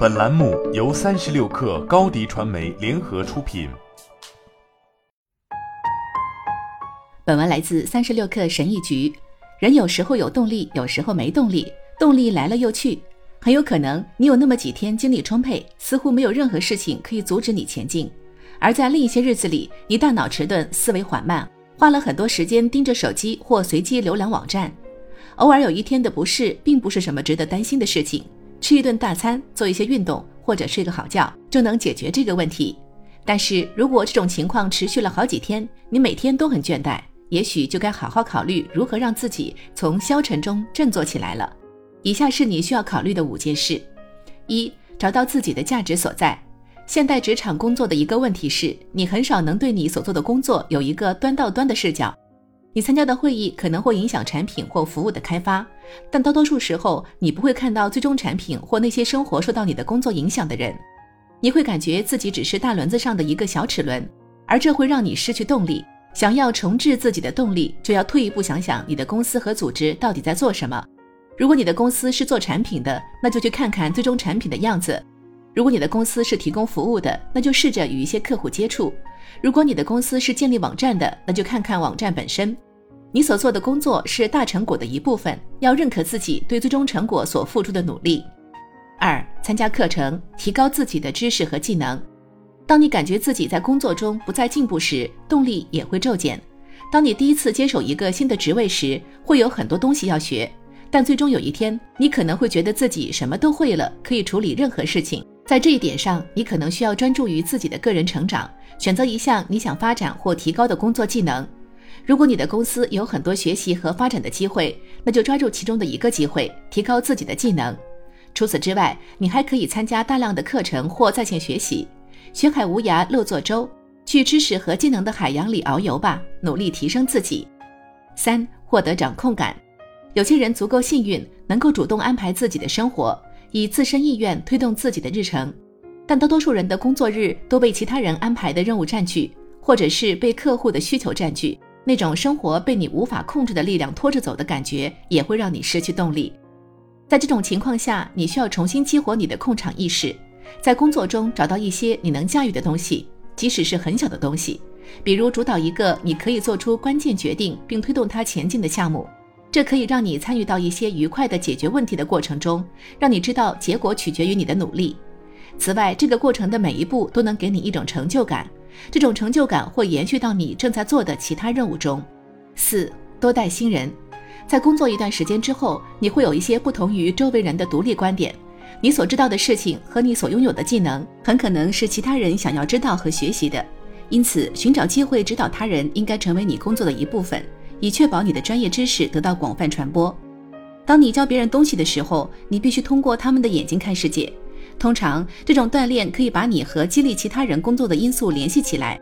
本栏目由三十六氪高低传媒联合出品。本文来自三十六氪神译局。人有时候有动力，有时候没动力，动力来了又去。很有可能你有那么几天精力充沛，似乎没有任何事情可以阻止你前进；而在另一些日子里，你大脑迟钝，思维缓慢，花了很多时间盯着手机或随机浏览网站。偶尔有一天的不适，并不是什么值得担心的事情。吃一顿大餐，做一些运动，或者睡个好觉，就能解决这个问题。但是如果这种情况持续了好几天，你每天都很倦怠，也许就该好好考虑如何让自己从消沉中振作起来了。以下是你需要考虑的五件事：一、找到自己的价值所在。现代职场工作的一个问题是，你很少能对你所做的工作有一个端到端的视角。你参加的会议可能会影响产品或服务的开发，但大多数时候你不会看到最终产品或那些生活受到你的工作影响的人。你会感觉自己只是大轮子上的一个小齿轮，而这会让你失去动力。想要重置自己的动力，就要退一步想想你的公司和组织到底在做什么。如果你的公司是做产品的，那就去看看最终产品的样子；如果你的公司是提供服务的，那就试着与一些客户接触。如果你的公司是建立网站的，那就看看网站本身。你所做的工作是大成果的一部分，要认可自己对最终成果所付出的努力。二、参加课程，提高自己的知识和技能。当你感觉自己在工作中不再进步时，动力也会骤减。当你第一次接手一个新的职位时，会有很多东西要学，但最终有一天，你可能会觉得自己什么都会了，可以处理任何事情。在这一点上，你可能需要专注于自己的个人成长，选择一项你想发展或提高的工作技能。如果你的公司有很多学习和发展的机会，那就抓住其中的一个机会，提高自己的技能。除此之外，你还可以参加大量的课程或在线学习。学海无涯乐作舟，去知识和技能的海洋里遨游吧，努力提升自己。三、获得掌控感。有些人足够幸运，能够主动安排自己的生活。以自身意愿推动自己的日程，但大多数人的工作日都被其他人安排的任务占据，或者是被客户的需求占据。那种生活被你无法控制的力量拖着走的感觉，也会让你失去动力。在这种情况下，你需要重新激活你的控场意识，在工作中找到一些你能驾驭的东西，即使是很小的东西，比如主导一个你可以做出关键决定并推动它前进的项目。这可以让你参与到一些愉快的解决问题的过程中，让你知道结果取决于你的努力。此外，这个过程的每一步都能给你一种成就感，这种成就感会延续到你正在做的其他任务中。四，多带新人，在工作一段时间之后，你会有一些不同于周围人的独立观点，你所知道的事情和你所拥有的技能，很可能是其他人想要知道和学习的。因此，寻找机会指导他人应该成为你工作的一部分。以确保你的专业知识得到广泛传播。当你教别人东西的时候，你必须通过他们的眼睛看世界。通常，这种锻炼可以把你和激励其他人工作的因素联系起来。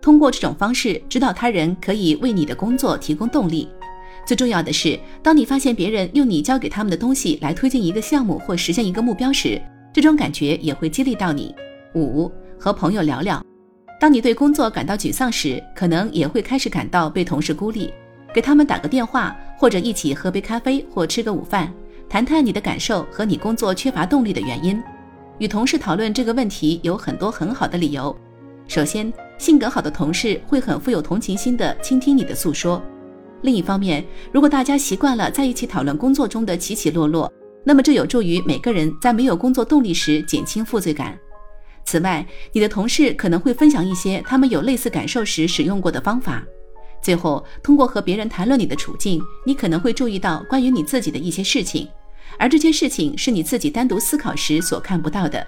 通过这种方式指导他人，可以为你的工作提供动力。最重要的是，当你发现别人用你教给他们的东西来推进一个项目或实现一个目标时，这种感觉也会激励到你。五，和朋友聊聊。当你对工作感到沮丧时，可能也会开始感到被同事孤立。给他们打个电话，或者一起喝杯咖啡或吃个午饭，谈谈你的感受和你工作缺乏动力的原因。与同事讨论这个问题有很多很好的理由。首先，性格好的同事会很富有同情心的倾听你的诉说。另一方面，如果大家习惯了在一起讨论工作中的起起落落，那么这有助于每个人在没有工作动力时减轻负罪感。此外，你的同事可能会分享一些他们有类似感受时使用过的方法。最后，通过和别人谈论你的处境，你可能会注意到关于你自己的一些事情，而这些事情是你自己单独思考时所看不到的。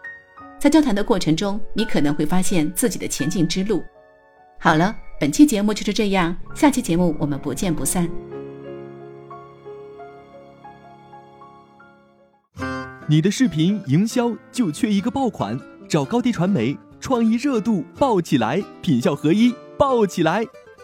在交谈的过程中，你可能会发现自己的前进之路。好了，本期节目就是这样，下期节目我们不见不散。你的视频营销就缺一个爆款，找高低传媒，创意热度爆起来，品效合一爆起来。